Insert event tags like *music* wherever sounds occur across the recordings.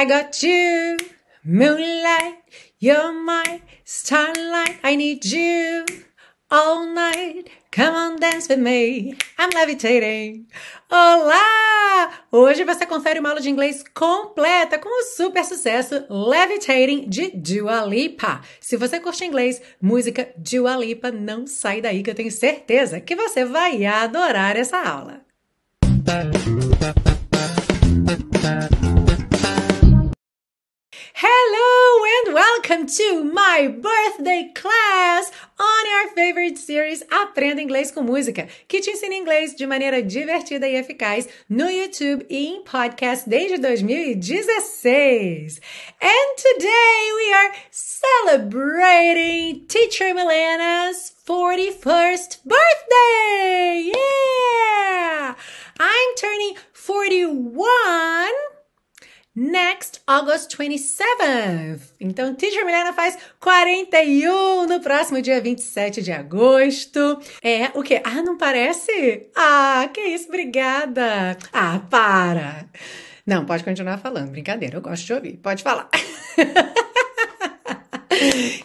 I got you, moonlight, you're my starlight. I need you all night. Come on, dance with me. I'm levitating. Olá! Hoje você confere uma aula de inglês completa com o super sucesso Levitating de Dua Lipa. Se você curte inglês, música Dua Lipa, não sai daí que eu tenho certeza que você vai adorar essa aula. Hello and welcome to my birthday class on our favorite series Aprenda Inglês com Música, que te ensina inglês de maneira divertida e eficaz no YouTube e em podcast desde 2016. And today we are celebrating Teacher Milena's 41st birthday! Yeah! I'm turning 41 next August 27th. Então, Teacher Milena faz 41 no próximo dia 27 de agosto. É o quê? Ah, não parece? Ah, que isso, obrigada. Ah, para. Não, pode continuar falando, brincadeira, eu gosto de ouvir. Pode falar. *laughs*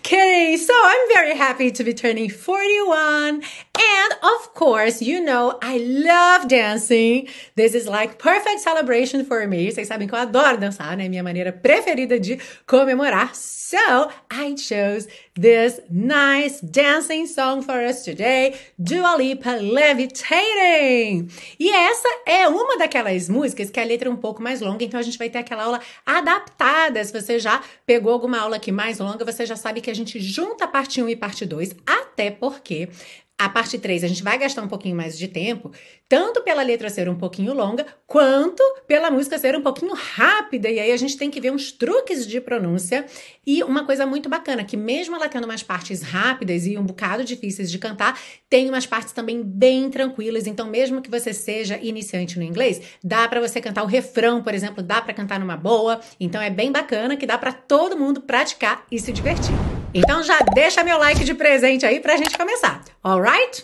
Okay, so I'm very happy to be turning 41. And of course, you know, I love dancing. This is like perfect celebration for me. Vocês sabem que eu adoro dançar, né? Minha maneira preferida de comemorar. So I chose this nice dancing song for us today, Dua Lipa Levitating. E essa é uma daquelas músicas que a letra é um pouco mais longa, então a gente vai ter aquela aula adaptada. Se você já pegou alguma aula aqui mais longa, você já sabe que a gente junta a parte 1 e parte 2, até porque a parte 3 a gente vai gastar um pouquinho mais de tempo, tanto pela letra ser um pouquinho longa, quanto pela música ser um pouquinho rápida. E aí a gente tem que ver uns truques de pronúncia. E uma coisa muito bacana, que mesmo ela tendo umas partes rápidas e um bocado difíceis de cantar, tem umas partes também bem tranquilas. Então, mesmo que você seja iniciante no inglês, dá para você cantar o refrão, por exemplo, dá para cantar numa boa. Então é bem bacana que dá para todo mundo praticar e se divertir. Então já deixa meu like de presente aí pra gente começar. Alright?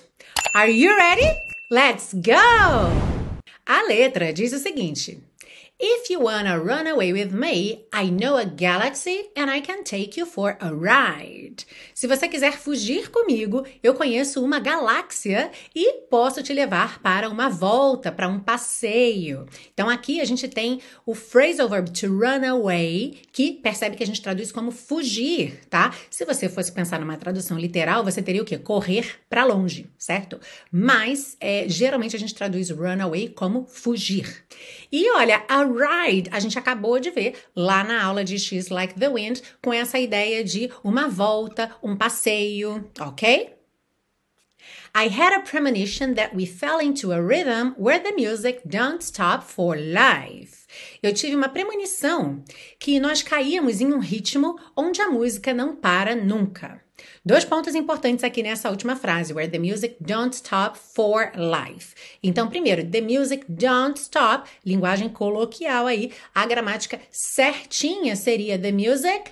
Are you ready? Let's go! A letra diz o seguinte: If you wanna run away with me, I know a galaxy and I can take you for a ride. Se você quiser fugir comigo, eu conheço uma galáxia e posso te levar para uma volta, para um passeio. Então aqui a gente tem o phrasal verb to run away, que percebe que a gente traduz como fugir, tá? Se você fosse pensar numa tradução literal, você teria o quê? Correr para longe, certo? Mas é, geralmente a gente traduz run away como fugir. E olha, a ride, a gente acabou de ver lá na aula de She's Like the Wind, com essa ideia de uma volta, um passeio, ok? I had a premonition that we fell into a rhythm where the music don't stop for life. Eu tive uma premonição que nós caíamos em um ritmo onde a música não para nunca. Dois pontos importantes aqui nessa última frase, where the music don't stop for life. Então, primeiro, the music don't stop, linguagem coloquial aí, a gramática certinha seria the music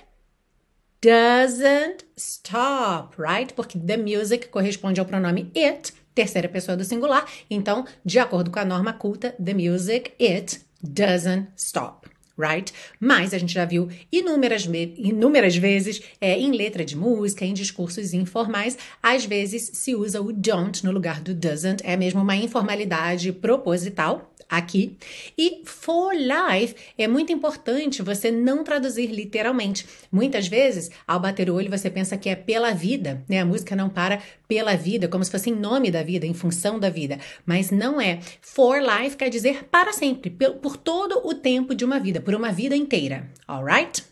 doesn't stop, right? Porque the music corresponde ao pronome it, terceira pessoa do singular. Então, de acordo com a norma culta, the music it doesn't stop right? Mas a gente já viu inúmeras, inúmeras vezes é, em letra de música, em discursos informais, às vezes se usa o don't no lugar do doesn't, é mesmo uma informalidade proposital aqui. E for life é muito importante você não traduzir literalmente. Muitas vezes, ao bater o olho, você pensa que é pela vida, né? A música não para pela vida, como se fosse em nome da vida, em função da vida. Mas não é. For life quer dizer para sempre, por todo o tempo de uma vida, por uma vida inteira. Alright?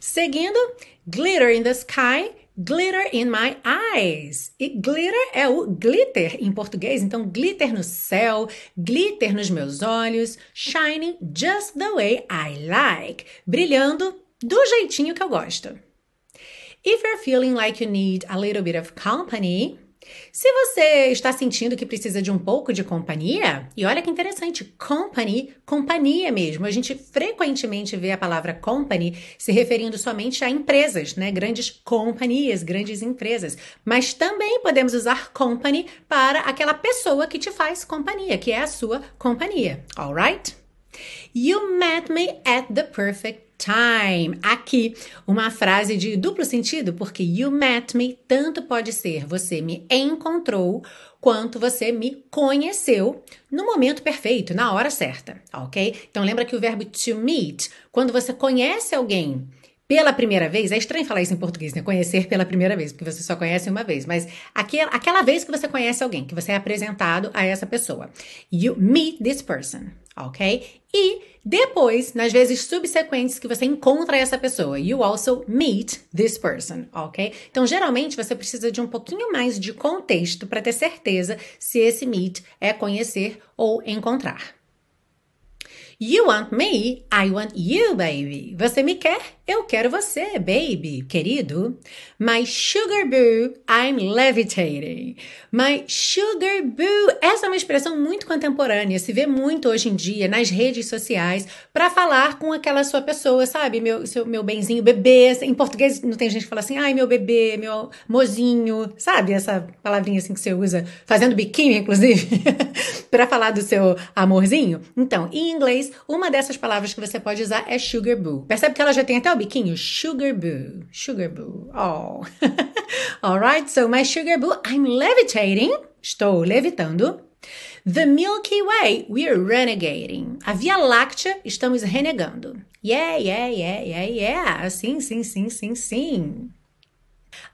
Seguindo, glitter in the sky Glitter in my eyes. E glitter é o glitter em português, então glitter no céu, glitter nos meus olhos, shining just the way I like. Brilhando do jeitinho que eu gosto. If you're feeling like you need a little bit of company, se você está sentindo que precisa de um pouco de companhia, e olha que interessante, company, companhia mesmo. A gente frequentemente vê a palavra company se referindo somente a empresas, né? Grandes companhias, grandes empresas. Mas também podemos usar company para aquela pessoa que te faz companhia, que é a sua companhia, alright? You met me at the perfect time. Aqui, uma frase de duplo sentido, porque you met me tanto pode ser você me encontrou quanto você me conheceu no momento perfeito, na hora certa, ok? Então lembra que o verbo to meet, quando você conhece alguém pela primeira vez, é estranho falar isso em português, né? Conhecer pela primeira vez, porque você só conhece uma vez, mas aquela, aquela vez que você conhece alguém, que você é apresentado a essa pessoa. You meet this person, ok? E depois, nas vezes subsequentes que você encontra essa pessoa, you also meet this person, ok? Então, geralmente, você precisa de um pouquinho mais de contexto para ter certeza se esse meet é conhecer ou encontrar. You want me, I want you, baby. Você me quer, eu quero você, baby, querido. My sugar boo, I'm levitating. My sugar boo. Essa é uma expressão muito contemporânea, se vê muito hoje em dia nas redes sociais para falar com aquela sua pessoa, sabe? Meu, seu, meu benzinho, bebê. Em português não tem gente que fala assim, ai, meu bebê, meu mozinho, sabe? Essa palavrinha assim que você usa, fazendo biquinho, inclusive, *laughs* para falar do seu amorzinho. Então, em inglês, uma dessas palavras que você pode usar é sugar boo. Percebe que ela já tem até o biquinho? Sugar boo. Sugar boo. Oh. *laughs* Alright, so my sugar boo, I'm levitating. Estou levitando. The Milky Way, we're renegating. A Via Láctea, estamos renegando. Yeah, yeah, yeah, yeah, yeah. Sim, sim, sim, sim, sim.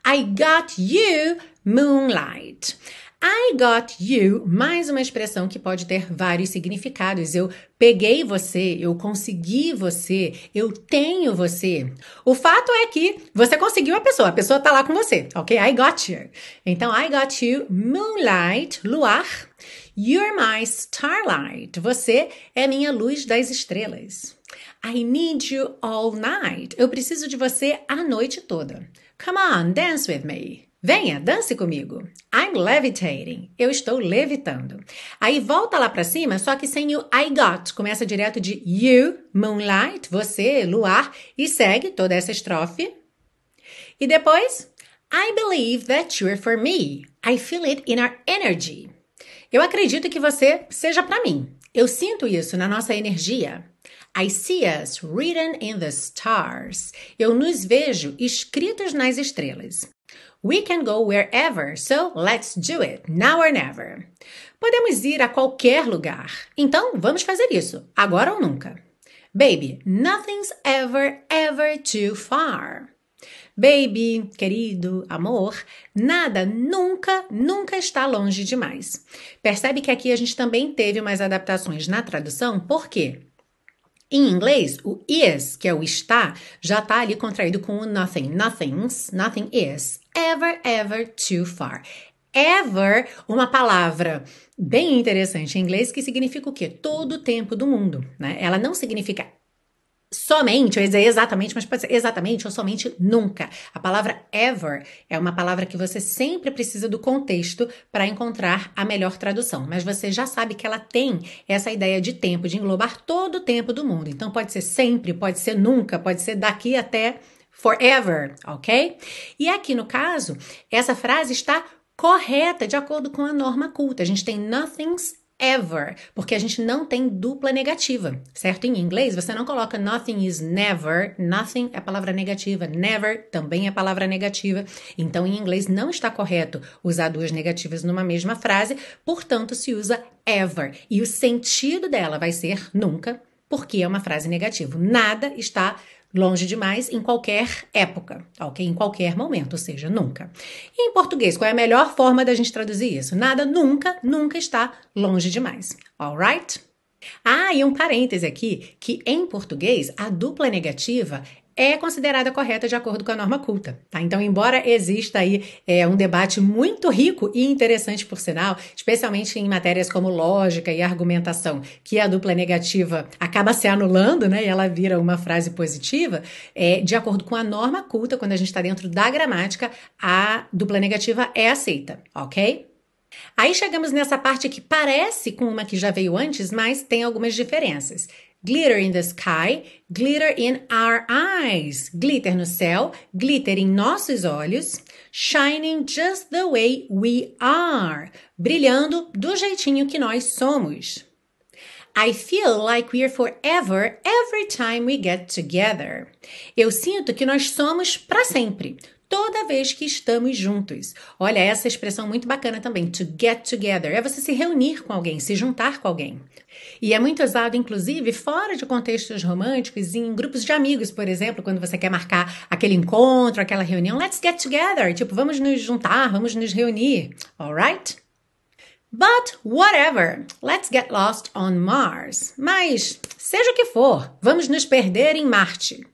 I got you, moonlight. I got you, mais uma expressão que pode ter vários significados. Eu peguei você, eu consegui você, eu tenho você. O fato é que você conseguiu a pessoa, a pessoa tá lá com você, ok? I got you. Então, I got you, moonlight, luar. You're my starlight. Você é minha luz das estrelas. I need you all night. Eu preciso de você a noite toda. Come on, dance with me. Venha, dance comigo. I'm levitating. Eu estou levitando. Aí volta lá para cima, só que sem o I got. Começa direto de you, moonlight, você, luar, e segue toda essa estrofe. E depois, I believe that you're for me. I feel it in our energy. Eu acredito que você seja para mim. Eu sinto isso na nossa energia. I see us written in the stars. Eu nos vejo escritos nas estrelas. We can go wherever, so let's do it, now or never. Podemos ir a qualquer lugar. Então, vamos fazer isso, agora ou nunca. Baby, nothing's ever, ever too far. Baby, querido, amor, nada nunca, nunca está longe demais. Percebe que aqui a gente também teve umas adaptações na tradução, por quê? Em inglês, o is, que é o está, já está ali contraído com o nothing. Nothing's, nothing is ever, ever too far. Ever, uma palavra bem interessante em inglês que significa o quê? Todo o tempo do mundo, né? Ela não significa somente, eu ia dizer exatamente, mas pode ser exatamente ou somente nunca. A palavra ever é uma palavra que você sempre precisa do contexto para encontrar a melhor tradução, mas você já sabe que ela tem essa ideia de tempo, de englobar todo o tempo do mundo. Então pode ser sempre, pode ser nunca, pode ser daqui até forever, ok? E aqui no caso, essa frase está correta de acordo com a norma culta. A gente tem nothing's ever, porque a gente não tem dupla negativa, certo? Em inglês, você não coloca nothing is never, nothing é palavra negativa, never também é palavra negativa. Então, em inglês, não está correto usar duas negativas numa mesma frase, portanto, se usa ever. E o sentido dela vai ser nunca, porque é uma frase negativa. Nada está longe demais em qualquer época, ok? Em qualquer momento, ou seja, nunca. E em português, qual é a melhor forma da gente traduzir isso? Nada nunca, nunca está longe demais, alright? Ah, e um parêntese aqui, que em português a dupla negativa é considerada correta de acordo com a norma culta. Tá? Então, embora exista aí é, um debate muito rico e interessante, por sinal, especialmente em matérias como lógica e argumentação, que a dupla negativa acaba se anulando, né, e ela vira uma frase positiva, é, de acordo com a norma culta, quando a gente está dentro da gramática, a dupla negativa é aceita, ok? Aí chegamos nessa parte que parece com uma que já veio antes, mas tem algumas diferenças. Glitter in the sky, glitter in our eyes. Glitter no céu, glitter em nossos olhos. Shining just the way we are. Brilhando do jeitinho que nós somos. I feel like we're forever every time we get together. Eu sinto que nós somos para sempre toda vez que estamos juntos. Olha, essa expressão muito bacana também, to get together, é você se reunir com alguém, se juntar com alguém. E é muito usado, inclusive, fora de contextos românticos, em grupos de amigos, por exemplo, quando você quer marcar aquele encontro, aquela reunião, let's get together, tipo, vamos nos juntar, vamos nos reunir, alright? But whatever, let's get lost on Mars. Mas, seja o que for, vamos nos perder em Marte.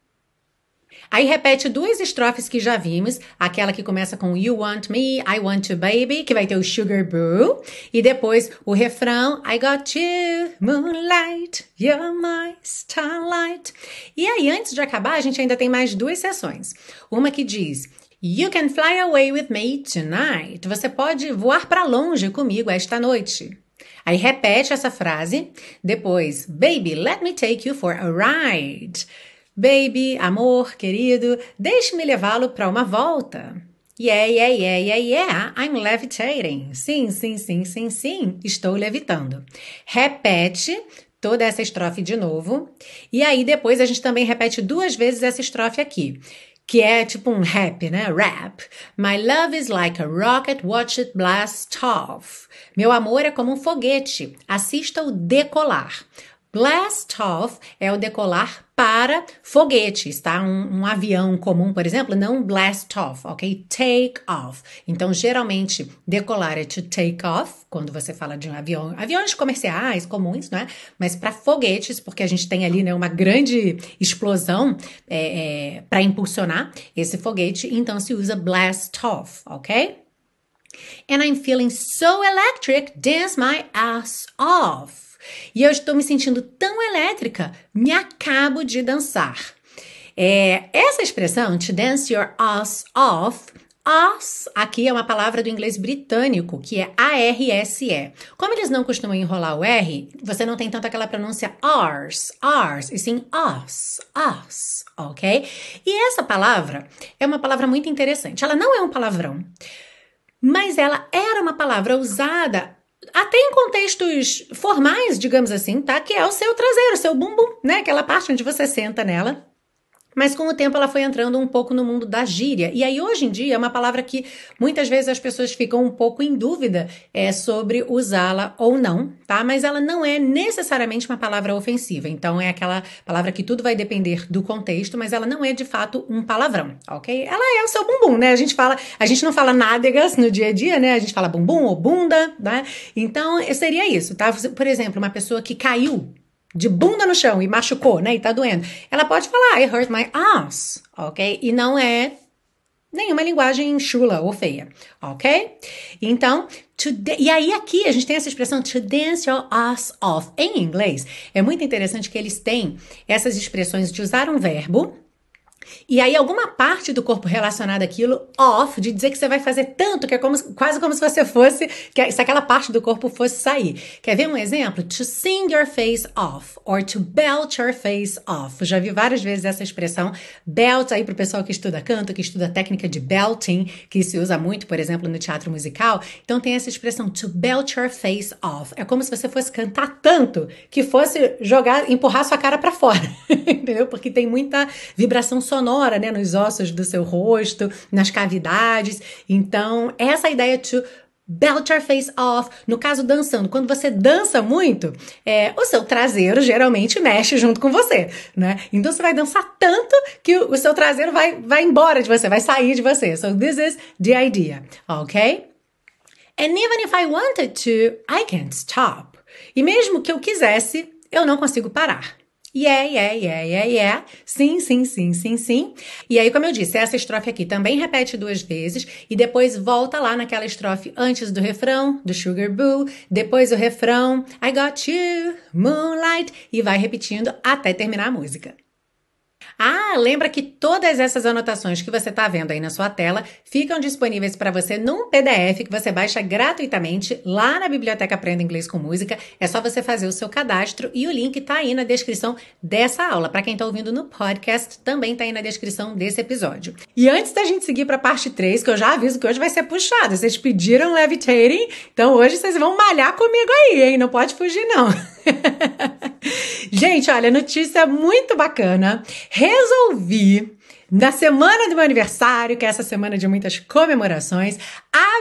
Aí repete duas estrofes que já vimos, aquela que começa com You want me, I want you baby, que vai ter o Sugar Boo, e depois o refrão I got you, moonlight, you're my starlight. E aí antes de acabar, a gente ainda tem mais duas sessões. Uma que diz You can fly away with me tonight. Você pode voar para longe comigo esta noite. Aí repete essa frase. Depois, Baby, let me take you for a ride. Baby, amor, querido, deixe-me levá-lo para uma volta. Yeah, yeah, yeah, yeah, yeah, I'm levitating. Sim, sim, sim, sim, sim, estou levitando. Repete toda essa estrofe de novo. E aí depois a gente também repete duas vezes essa estrofe aqui que é tipo um rap, né? Rap. My love is like a rocket, watch it blast off. Meu amor é como um foguete, assista o decolar. Blast off é o decolar para foguetes, tá? Um, um, avião comum, por exemplo, não blast off, ok? Take off. Então, geralmente, decolar é to take off, quando você fala de um avião, aviões comerciais comuns, né? Mas para foguetes, porque a gente tem ali né, uma grande explosão é, é, para impulsionar esse foguete, então se usa blast off, ok? And I'm feeling so electric, dance my ass off. E eu estou me sentindo tão elétrica, me acabo de dançar. É, essa expressão, to dance your ass off, Ass aqui é uma palavra do inglês britânico, que é A-R-S-E. Como eles não costumam enrolar o R, você não tem tanto aquela pronúncia ars, ars, e sim us, us, ok? E essa palavra é uma palavra muito interessante. Ela não é um palavrão, mas ela era uma palavra usada até em contextos formais, digamos assim, tá? Que é o seu traseiro, o seu bumbum, né? Aquela parte onde você senta nela. Mas com o tempo ela foi entrando um pouco no mundo da gíria. E aí, hoje em dia, é uma palavra que muitas vezes as pessoas ficam um pouco em dúvida é, sobre usá-la ou não, tá? Mas ela não é necessariamente uma palavra ofensiva. Então, é aquela palavra que tudo vai depender do contexto, mas ela não é de fato um palavrão, ok? Ela é o seu bumbum, né? A gente fala, a gente não fala nádegas no dia a dia, né? A gente fala bumbum ou bunda, né? Então, seria isso, tá? Por exemplo, uma pessoa que caiu de bunda no chão e machucou, né? E tá doendo. Ela pode falar, I hurt my ass, ok? E não é nenhuma linguagem chula ou feia, ok? Então, e aí aqui a gente tem essa expressão to dance your ass off. Em inglês, é muito interessante que eles têm essas expressões de usar um verbo e aí, alguma parte do corpo relacionada àquilo, off, de dizer que você vai fazer tanto, que é como, quase como se você fosse, que se aquela parte do corpo fosse sair. Quer ver um exemplo? To sing your face off, or to belt your face off. Já vi várias vezes essa expressão. Belt, aí pro pessoal que estuda canto, que estuda técnica de belting, que se usa muito, por exemplo, no teatro musical. Então, tem essa expressão, to belt your face off. É como se você fosse cantar tanto, que fosse jogar, empurrar sua cara para fora. *laughs* Entendeu? Porque tem muita vibração sonora, né, nos ossos do seu rosto, nas cavidades. Então, essa ideia de belt your face off. No caso, dançando. Quando você dança muito, é, o seu traseiro geralmente mexe junto com você, né? Então você vai dançar tanto que o, o seu traseiro vai, vai embora de você, vai sair de você. So this is the idea, ok? And even if I wanted to, I can't stop. E mesmo que eu quisesse, eu não consigo parar. Yeah, yeah, yeah, yeah, yeah. Sim, sim, sim, sim, sim. E aí, como eu disse, essa estrofe aqui também repete duas vezes e depois volta lá naquela estrofe antes do refrão, do Sugar Boo, depois o refrão, I got you, moonlight, e vai repetindo até terminar a música. Ah, lembra que todas essas anotações que você está vendo aí na sua tela ficam disponíveis para você num PDF que você baixa gratuitamente lá na Biblioteca Aprenda Inglês com Música. É só você fazer o seu cadastro e o link está aí na descrição dessa aula. Para quem está ouvindo no podcast, também está aí na descrição desse episódio. E antes da gente seguir para a parte 3, que eu já aviso que hoje vai ser puxado. Vocês pediram levitating, então hoje vocês vão malhar comigo aí, hein? Não pode fugir não. *laughs* Gente, olha, notícia muito bacana. Resolvi na semana do meu aniversário, que é essa semana de muitas comemorações,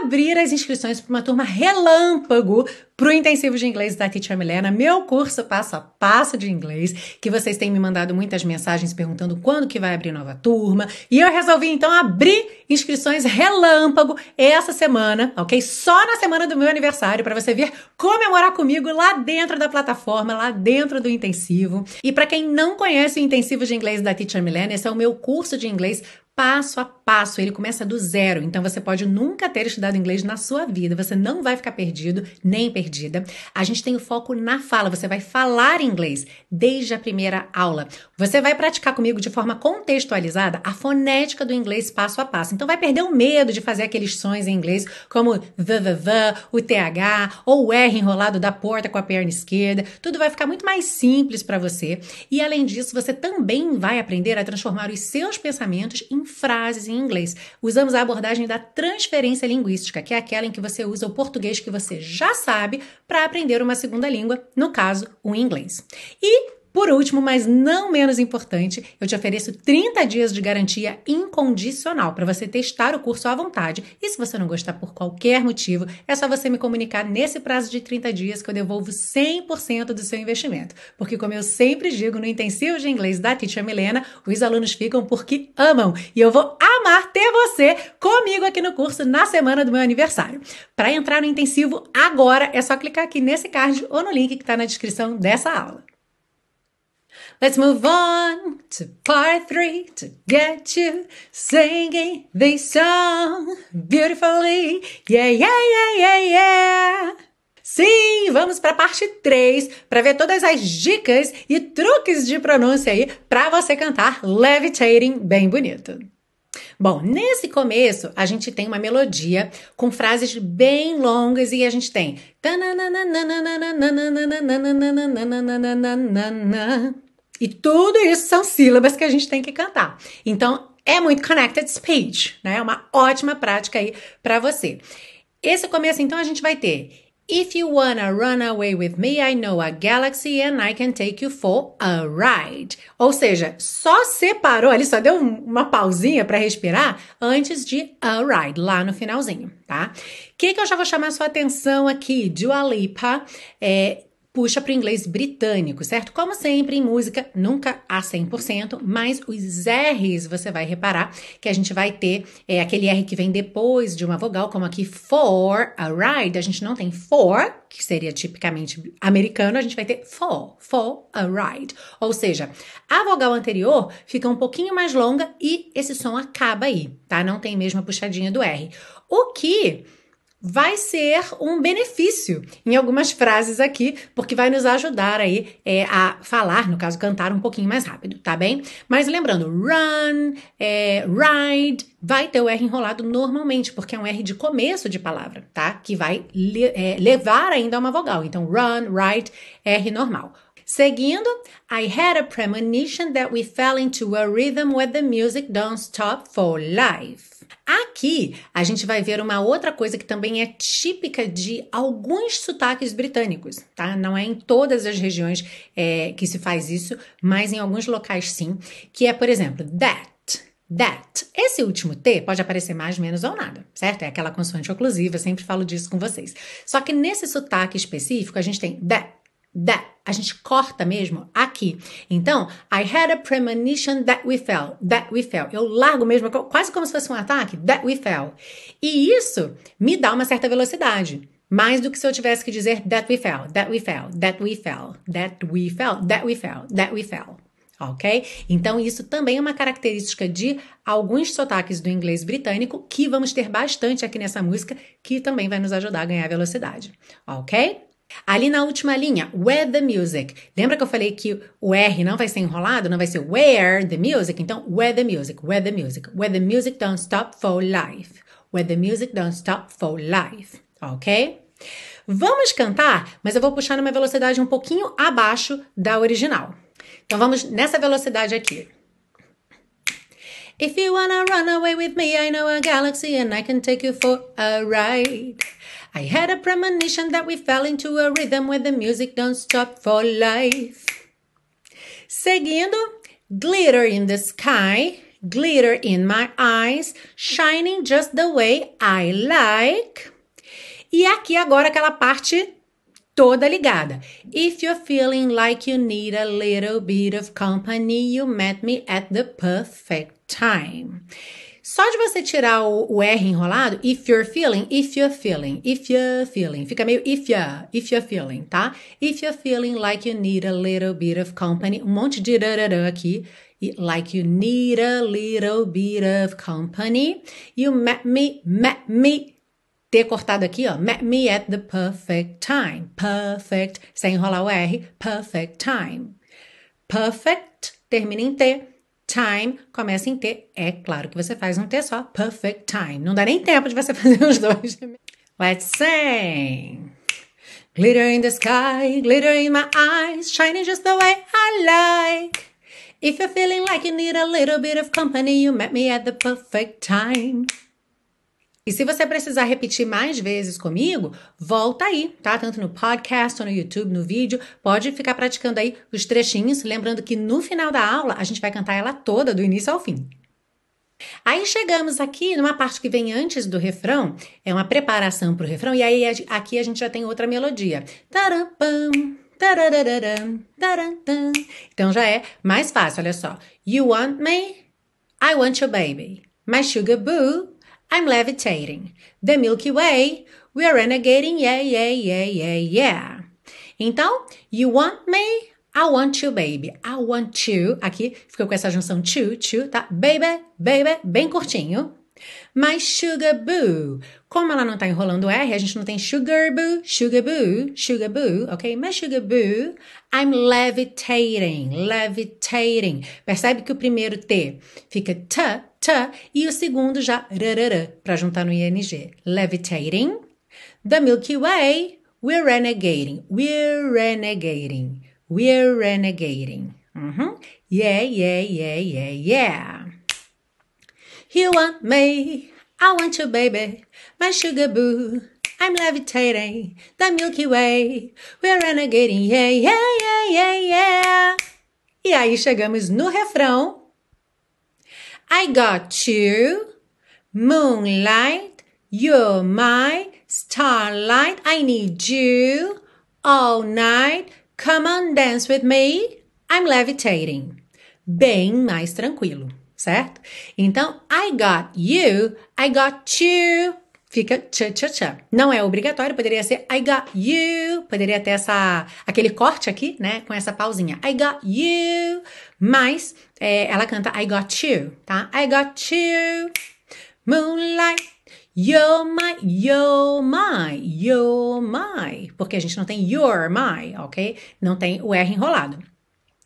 abrir as inscrições para uma turma relâmpago para o intensivo de inglês da Teacher Milena, meu curso passo a passo de inglês, que vocês têm me mandado muitas mensagens perguntando quando que vai abrir nova turma, e eu resolvi então abrir inscrições relâmpago essa semana, ok? Só na semana do meu aniversário para você vir comemorar comigo lá dentro da plataforma, lá dentro do intensivo. E para quem não conhece o intensivo de inglês da Teacher Milena, esse é o meu curso de inglês passo a passo, ele começa do zero. Então você pode nunca ter estudado inglês na sua vida, você não vai ficar perdido nem perdida. A gente tem o foco na fala, você vai falar inglês desde a primeira aula. Você vai praticar comigo de forma contextualizada a fonética do inglês passo a passo. Então vai perder o medo de fazer aqueles sons em inglês como the, o TH ou o R enrolado da porta com a perna esquerda. Tudo vai ficar muito mais simples para você. E além disso, você também vai aprender a transformar os seus pensamentos em frases em inglês. Usamos a abordagem da transferência linguística, que é aquela em que você usa o português que você já sabe para aprender uma segunda língua, no caso, o inglês. E por último, mas não menos importante, eu te ofereço 30 dias de garantia incondicional para você testar o curso à vontade. E se você não gostar por qualquer motivo, é só você me comunicar nesse prazo de 30 dias que eu devolvo 100% do seu investimento. Porque, como eu sempre digo no intensivo de inglês da Teacher Milena, os alunos ficam porque amam. E eu vou amar ter você comigo aqui no curso na semana do meu aniversário. Para entrar no intensivo agora, é só clicar aqui nesse card ou no link que está na descrição dessa aula. Let's move on to part three to get you singing this song beautifully. Yeah, yeah, yeah, yeah, yeah. Sim, vamos para a parte 3 para ver todas as dicas e truques de pronúncia aí para você cantar levitating bem bonito. Bom, nesse começo a gente tem uma melodia com frases bem longas e a gente tem e tudo isso são sílabas que a gente tem que cantar. Então, é muito connected speech, né? É uma ótima prática aí para você. Esse começo, então, a gente vai ter If you wanna run away with me, I know a galaxy and I can take you for a ride. Ou seja, só separou ali, só deu uma pausinha para respirar antes de a ride, lá no finalzinho, tá? O que, que eu já vou chamar sua atenção aqui? Dua Lipa é, puxa para o inglês britânico, certo? Como sempre em música, nunca há 100%, mas os R's você vai reparar que a gente vai ter é, aquele R que vem depois de uma vogal, como aqui for a ride, a gente não tem for, que seria tipicamente americano, a gente vai ter for, for a ride. Ou seja, a vogal anterior fica um pouquinho mais longa e esse som acaba aí, tá? Não tem mesmo a puxadinha do R. O que vai ser um benefício em algumas frases aqui, porque vai nos ajudar aí é, a falar, no caso, cantar um pouquinho mais rápido, tá bem? Mas lembrando, run, é, ride, vai ter o R enrolado normalmente, porque é um R de começo de palavra, tá? Que vai le é, levar ainda a uma vogal. Então, run, ride, R normal. Seguindo, I had a premonition that we fell into a rhythm where the music don't stop for life. Aqui a gente vai ver uma outra coisa que também é típica de alguns sotaques britânicos, tá? Não é em todas as regiões é, que se faz isso, mas em alguns locais sim, que é, por exemplo, that. That. Esse último T pode aparecer mais, menos ou nada, certo? É aquela consoante oclusiva, sempre falo disso com vocês. Só que nesse sotaque específico, a gente tem that, that. A gente corta mesmo aqui. Então, I had a premonition that we fell. That we fell. Eu largo mesmo, quase como se fosse um ataque. That we fell. E isso me dá uma certa velocidade. Mais do que se eu tivesse que dizer that we fell, that we fell, that we fell, that we fell, that we fell, that we fell. Ok? Então, isso também é uma característica de alguns sotaques do inglês britânico que vamos ter bastante aqui nessa música, que também vai nos ajudar a ganhar velocidade. Ok? Ali na última linha, where the music. Lembra que eu falei que o R não vai ser enrolado, não vai ser where the music? Então, where the music, where the music, where the music don't stop for life. Where the music don't stop for life. Ok? Vamos cantar, mas eu vou puxar numa velocidade um pouquinho abaixo da original. Então vamos nessa velocidade aqui. If you wanna run away with me, I know a galaxy and I can take you for a ride. I had a premonition that we fell into a rhythm where the music don't stop for life. Seguindo, glitter in the sky, glitter in my eyes, shining just the way I like. E aqui agora aquela parte toda ligada. If you're feeling like you need a little bit of company, you met me at the perfect time. Só de você tirar o, o, R enrolado, if you're feeling, if you're feeling, if you're feeling, fica meio if you're, if you're feeling, tá? If you're feeling like you need a little bit of company, um monte de rararã aqui, like you need a little bit of company, you met me, met me, ter cortado aqui, ó, met me at the perfect time, perfect, sem enrolar o R, perfect time. Perfect termina em T, Time começa em T. É claro que você faz um T só. Perfect time. Não dá nem tempo de você *laughs* fazer os dois. Let's sing. Glitter in the sky, glitter in my eyes, shining just the way I like. If you're feeling like you need a little bit of company, you met me at the perfect time. E se você precisar repetir mais vezes comigo, volta aí, tá? Tanto no podcast ou no YouTube, no vídeo. Pode ficar praticando aí os trechinhos. Lembrando que no final da aula a gente vai cantar ela toda, do início ao fim. Aí chegamos aqui numa parte que vem antes do refrão, é uma preparação para o refrão, e aí aqui a gente já tem outra melodia. Então já é mais fácil, olha só. You want me? I want your baby. My sugar boo. I'm levitating. The Milky Way, we're renegading, yeah, yeah, yeah, yeah, yeah. Então, you want me? I want you, baby. I want you. Aqui ficou com essa junção to, to, tá? Baby, baby, bem curtinho. My sugar boo. Como ela não tá enrolando R, a gente não tem sugar boo, sugar boo, sugar boo, ok? My sugar boo, I'm levitating, levitating. Percebe que o primeiro T fica t, t, e o segundo já rarara, para juntar no ing. Levitating. The Milky Way, we're renegating, we're renegating, we're renegating. Uhum. Yeah, yeah, yeah, yeah, yeah. You want me, I want you, baby, my sugar boo. I'm levitating, the Milky Way. We're renegading, yeah, yeah, yeah, yeah, yeah. E aí chegamos no refrão. I got you, moonlight, you're my starlight. I need you all night. Come on, dance with me. I'm levitating. Bem mais tranquilo certo? Então, I got you, I got you. Fica tcha tcha tcha. Não é obrigatório, poderia ser I got you, poderia ter essa aquele corte aqui, né, com essa pausinha. I got you, mas é, ela canta I got you, tá? I got you, moonlight, you're my, you're my, you're my, porque a gente não tem you're my, ok? Não tem o R enrolado.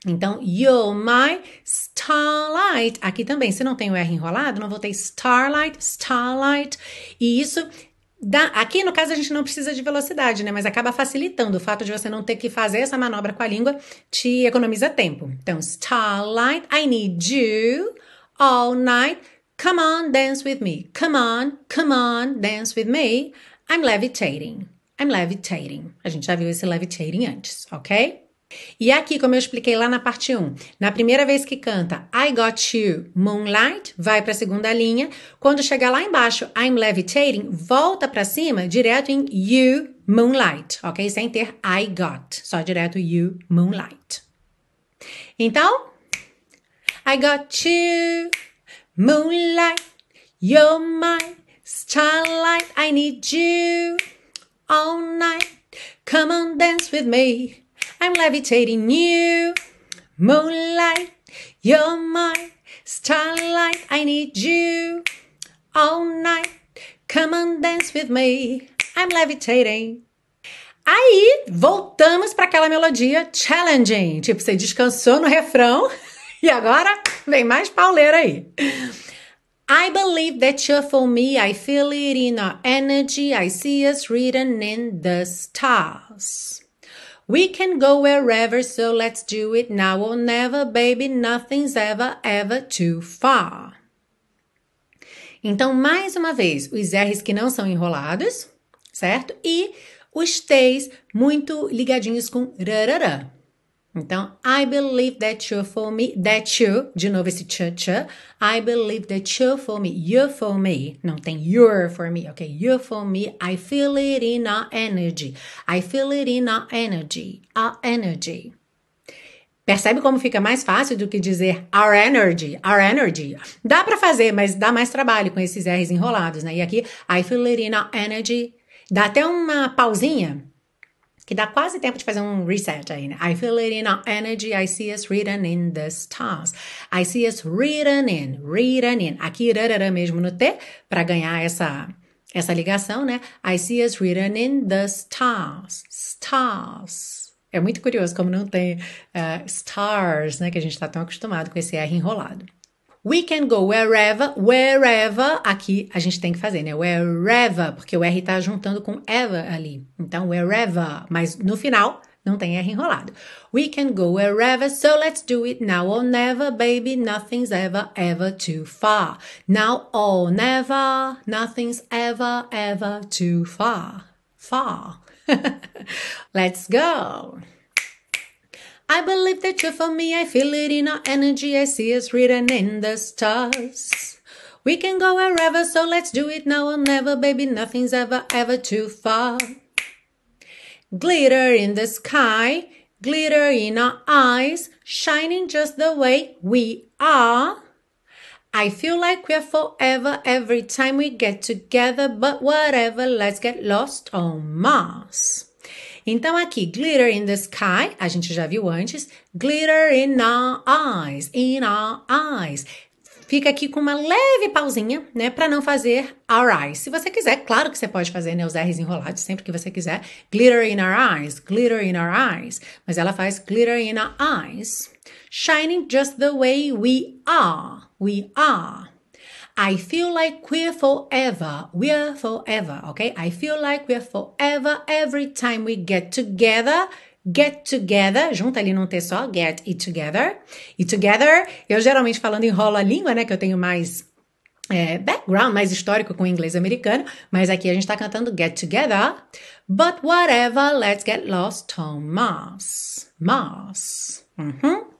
Então, you're my starlight. Aqui também, se não tem o R enrolado, não vou ter starlight, starlight. E isso Dá, aqui, no caso, a gente não precisa de velocidade, né? Mas acaba facilitando o fato de você não ter que fazer essa manobra com a língua, te economiza tempo. Então, starlight, I need you all night. Come on, dance with me. Come on, come on, dance with me. I'm levitating. I'm levitating. A gente já viu esse levitating antes, ok? E aqui, como eu expliquei lá na parte 1, na primeira vez que canta I Got You, Moonlight, vai para a segunda linha. Quando chegar lá embaixo, I'm Levitating, volta para cima, direto em You, Moonlight, ok? Sem ter I Got, só direto You, Moonlight. Então, I got you, moonlight, you're my starlight, I need you all night. Come on, dance with me. I'm levitating you, moonlight, you're my starlight. I need you all night. Come on, dance with me. I'm levitating. Aí voltamos para aquela melodia challenging, tipo você descansou no refrão *laughs* e agora vem mais pauleira aí. I believe that you're for me. I feel it in our energy. I see us written in the stars. We can go wherever, so let's do it now or never, baby. Nothing's ever, ever too far. Então, mais uma vez, os R's que não são enrolados, certo? E os T's muito ligadinhos com rarará. Então, I believe that you're for me. That you, de novo esse ch ch. I believe that you're for me. You're for me. Não tem you're for me, ok? You're for me. I feel it in our energy. I feel it in our energy. Our energy. Percebe como fica mais fácil do que dizer our energy, our energy. Dá para fazer, mas dá mais trabalho com esses R's enrolados, né? E aqui, I feel it in our energy. Dá até uma pausinha que dá quase tempo de fazer um reset aí, né? I feel it in our energy, I see us written in the stars. I see us written in, written in. Aqui, rarara mesmo no T, para ganhar essa, essa ligação, né? I see us written in the stars. Stars. É muito curioso como não tem uh, stars, né? Que a gente está tão acostumado com esse R enrolado. We can go wherever, wherever, aqui a gente tem que fazer, né? Wherever, porque o R tá juntando com ever ali. Então, wherever, mas no final não tem R enrolado. We can go wherever, so let's do it now or never, baby. Nothing's ever, ever too far. Now or never, nothing's ever, ever too far. Far. *laughs* let's go. I believe that you're for me. I feel it in our energy. I see us written in the stars. We can go wherever, so let's do it now or never, baby. Nothing's ever, ever too far. Glitter in the sky, glitter in our eyes, shining just the way we are. I feel like we're forever every time we get together, but whatever, let's get lost on Mars. Então aqui, glitter in the sky, a gente já viu antes. Glitter in our eyes, in our eyes. Fica aqui com uma leve pausinha, né, para não fazer our eyes. Se você quiser, claro que você pode fazer, né, os R's enrolados sempre que você quiser. Glitter in our eyes, glitter in our eyes. Mas ela faz glitter in our eyes. Shining just the way we are, we are. I feel like we're forever. We're forever, okay? I feel like we're forever every time we get together. Get together, junta ali num T só, get it together. E together, eu geralmente falando enrolo a língua, né? Que eu tenho mais é, background, mais histórico com o inglês americano, mas aqui a gente tá cantando Get Together. But whatever, let's get lost on Mars. Mars. Uhum.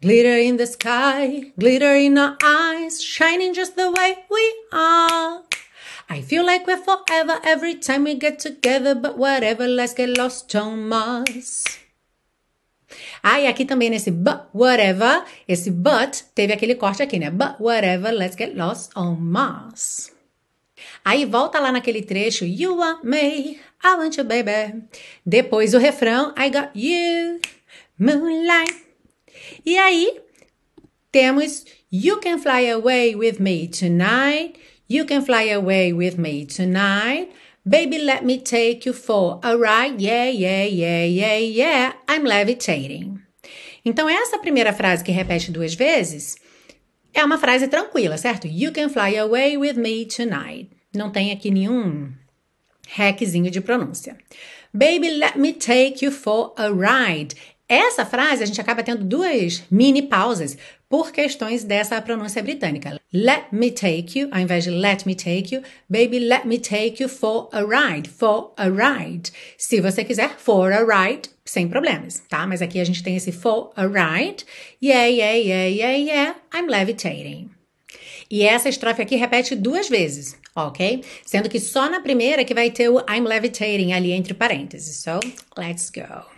Glitter in the sky, glitter in our eyes, shining just the way we are. I feel like we're forever every time we get together, but whatever, let's get lost on Mars. Ah, e aqui também nesse but whatever, esse but teve aquele corte aqui, né? But whatever, let's get lost on Mars. Aí volta lá naquele trecho, You want me, I want you, baby. Depois o refrão, I got you, moonlight. E aí temos You can fly away with me tonight. You can fly away with me tonight. Baby, let me take you for a ride. Yeah, yeah, yeah, yeah, yeah. I'm levitating. Então, essa primeira frase que repete duas vezes é uma frase tranquila, certo? You can fly away with me tonight. Não tem aqui nenhum hackzinho de pronúncia. Baby, let me take you for a ride. Essa frase a gente acaba tendo duas mini pausas por questões dessa pronúncia britânica. Let me take you, ao invés de let me take you, baby, let me take you for a ride, for a ride. Se você quiser, for a ride, sem problemas, tá? Mas aqui a gente tem esse for a ride. Yeah, yeah, yeah, yeah, yeah, I'm levitating. E essa estrofe aqui repete duas vezes, ok? Sendo que só na primeira que vai ter o I'm levitating ali entre parênteses. So, let's go.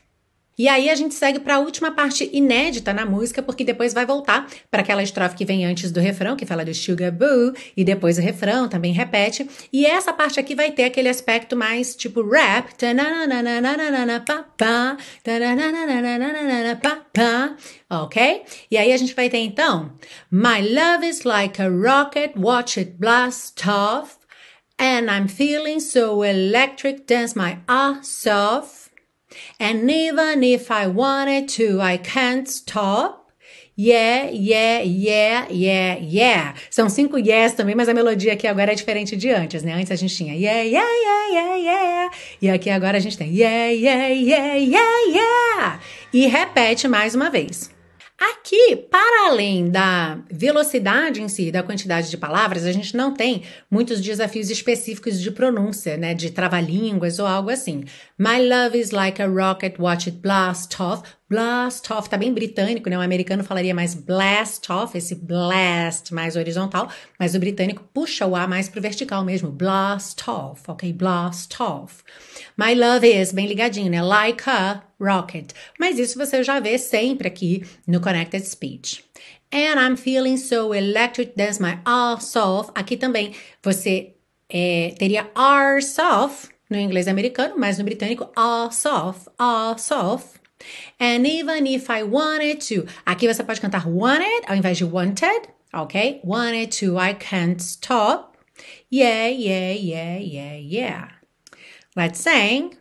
E aí a gente segue para a última parte inédita na música, porque depois vai voltar para aquela estrofe que vem antes do refrão, que fala do Sugar Boo, e depois o refrão também repete. E essa parte aqui vai ter aquele aspecto mais tipo rap. Ok? E aí a gente vai ter então: My love is like a rocket, watch it blast off. And I'm feeling so electric, dance my ass off. And even if I wanted to, I can't stop. Yeah, yeah, yeah, yeah, yeah. São cinco yes também, mas a melodia aqui agora é diferente de antes, né? Antes a gente tinha yeah, yeah, yeah, yeah, yeah. E aqui agora a gente tem yeah, yeah, yeah, yeah, yeah. E repete mais uma vez. Aqui, para além da velocidade em si, da quantidade de palavras, a gente não tem muitos desafios específicos de pronúncia, né, de trava-línguas ou algo assim. My love is like a rocket, watch it blast off. Blast off, tá bem britânico, né? O americano falaria mais blast off, esse blast mais horizontal, mas o britânico puxa o A mais pro vertical mesmo. Blast off, ok? Blast off. My love is, bem ligadinho, né? Like a rocket. Mas isso você já vê sempre aqui no Connected Speech. And I'm feeling so electric, that's my ass off. Aqui também você é, teria arse off no inglês americano, mas no britânico ass off, ass off. And even if I wanted to. Aqui você pode cantar wanted ao invés de wanted, ok? Wanted to, I can't stop. Yeah, yeah, yeah, yeah, yeah. Let's sing.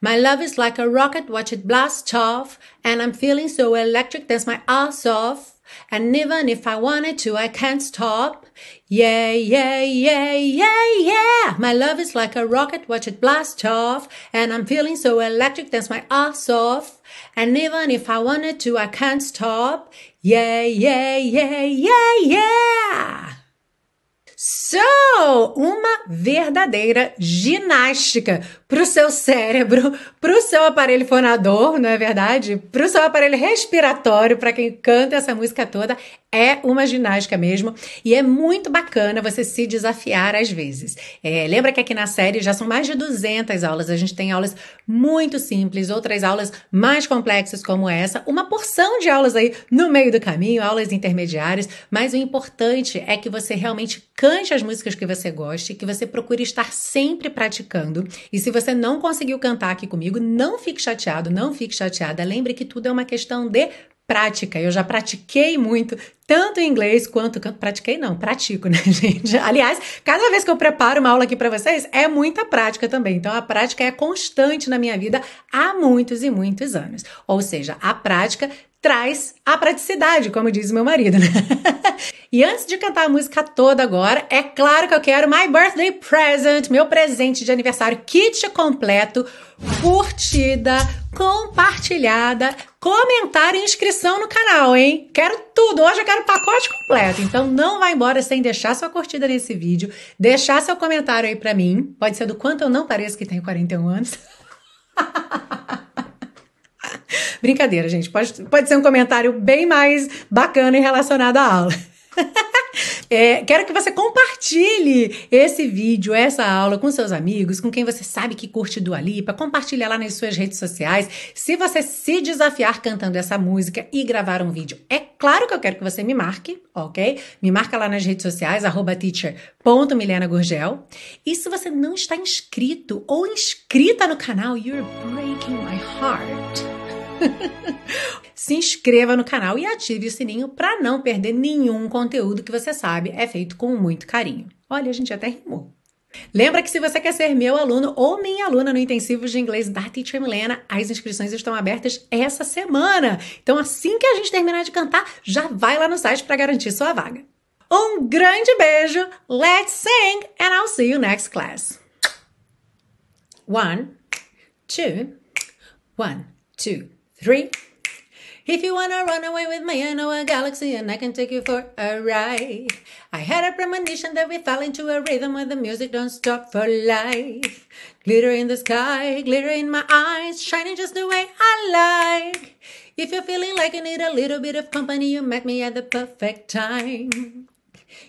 My love is like a rocket, watch it blast off. And I'm feeling so electric, dance my ass off. And even if I wanted to, I can't stop. Yeah, yeah, yeah, yeah, yeah. My love is like a rocket, watch it blast off. And I'm feeling so electric, dance my ass off. And even if I wanted to, I can't stop. Yeah, yeah, yeah, yeah, yeah. So, uma verdadeira ginástica para o seu cérebro, *laughs* para o seu aparelho fonador, não é verdade? Para o seu aparelho respiratório, para quem canta essa música toda, é uma ginástica mesmo e é muito bacana você se desafiar às vezes. É, lembra que aqui na série já são mais de 200 aulas, a gente tem aulas muito simples, outras aulas mais complexas como essa, uma porção de aulas aí no meio do caminho, aulas intermediárias, mas o importante é que você realmente cante as músicas que você goste, que você procure estar sempre praticando. E se você não conseguiu cantar aqui comigo, não fique chateado, não fique chateada. Lembre que tudo é uma questão de prática. Eu já pratiquei muito, tanto inglês quanto pratiquei não, pratico, né, *laughs* gente? Aliás, cada vez que eu preparo uma aula aqui para vocês, é muita prática também. Então a prática é constante na minha vida há muitos e muitos anos. Ou seja, a prática traz a praticidade, como diz meu marido, né? *laughs* e antes de cantar a música toda agora, é claro que eu quero my birthday present, meu presente de aniversário, kit completo, curtida, compartilhada, comentário e inscrição no canal, hein? Quero tudo, hoje eu quero o pacote completo. Então não vai embora sem deixar sua curtida nesse vídeo, deixar seu comentário aí para mim, pode ser do quanto eu não pareço que tenho 41 anos. *laughs* *laughs* Brincadeira, gente. Pode, pode ser um comentário bem mais bacana e relacionado à aula. *laughs* É, quero que você compartilhe esse vídeo, essa aula com seus amigos, com quem você sabe que curte Dua Lipa, compartilha lá nas suas redes sociais. Se você se desafiar cantando essa música e gravar um vídeo, é claro que eu quero que você me marque, ok? Me marca lá nas redes sociais, teacher.milenagurgel. E se você não está inscrito ou inscrita no canal, you're breaking my heart. *laughs* Se inscreva no canal e ative o sininho para não perder nenhum conteúdo que você sabe é feito com muito carinho. Olha, a gente até rimou. Lembra que se você quer ser meu aluno ou minha aluna no intensivo de inglês da Teacher Milena, as inscrições estão abertas essa semana. Então, assim que a gente terminar de cantar, já vai lá no site para garantir sua vaga. Um grande beijo, let's sing, and I'll see you next class. One, two, one, two. Three. If you wanna run away with me, I know a galaxy and I can take you for a ride. I had a premonition that we fell into a rhythm where the music don't stop for life. Glitter in the sky, glitter in my eyes, shining just the way I like. If you're feeling like you need a little bit of company, you met me at the perfect time.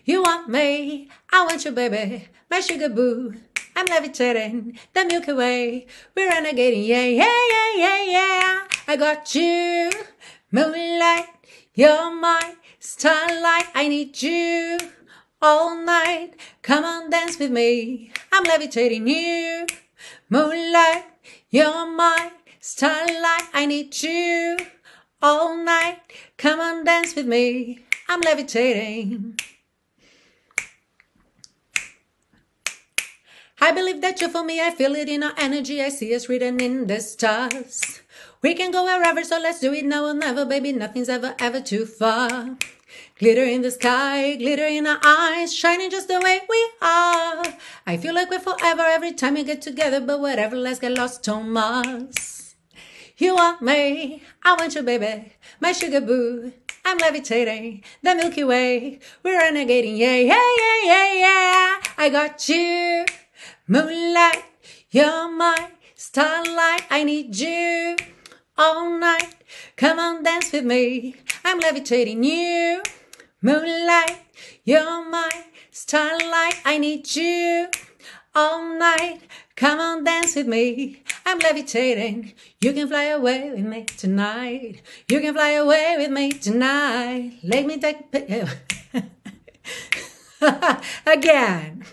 You want me, I want you, baby, my sugar boo. I'm levitating the Milky Way. We're renegading, yeah, yeah, yeah, yeah, yeah. I got you, moonlight, you're my starlight. I need you all night. Come on, dance with me. I'm levitating you, moonlight, you're my starlight. I need you all night. Come on, dance with me. I'm levitating. I believe that you feel me, I feel it in our energy, I see us written in the stars. We can go wherever, so let's do it now or never, baby. Nothing's ever, ever too far. Glitter in the sky, glitter in our eyes, shining just the way we are. I feel like we're forever every time we get together, but whatever, let's get lost, Thomas. You want me, I want you, baby, my sugar boo. I'm levitating the Milky Way. We're renegading, yeah, yeah, yeah, yeah, yeah. I got you. Moonlight, you're my starlight. I need you all night. Come on, dance with me. I'm levitating you. Moonlight, you're my starlight. I need you all night. Come on, dance with me. I'm levitating. You can fly away with me tonight. You can fly away with me tonight. Let me take *laughs* again.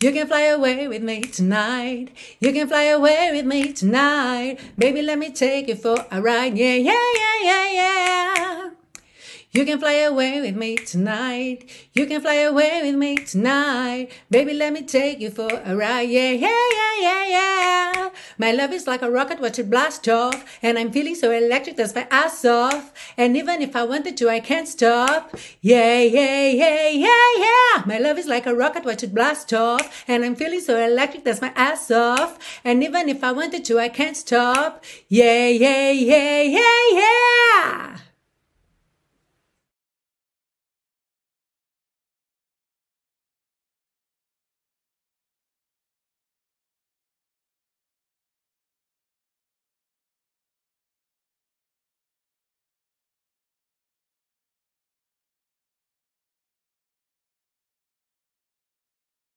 You can fly away with me tonight. You can fly away with me tonight. Baby, let me take you for a ride. Yeah, yeah, yeah, yeah, yeah. You can fly away with me tonight. You can fly away with me tonight. Baby, let me take you for a ride. Yeah, yeah, yeah, yeah, yeah. My love is like a rocket, watch it blast off. And I'm feeling so electric, that's my ass off. And even if I wanted to, I can't stop. Yeah, yeah, yeah, yeah, yeah. My love is like a rocket, watch it blast off. And I'm feeling so electric, that's my ass off. And even if I wanted to, I can't stop. Yeah, yeah, yeah, yeah,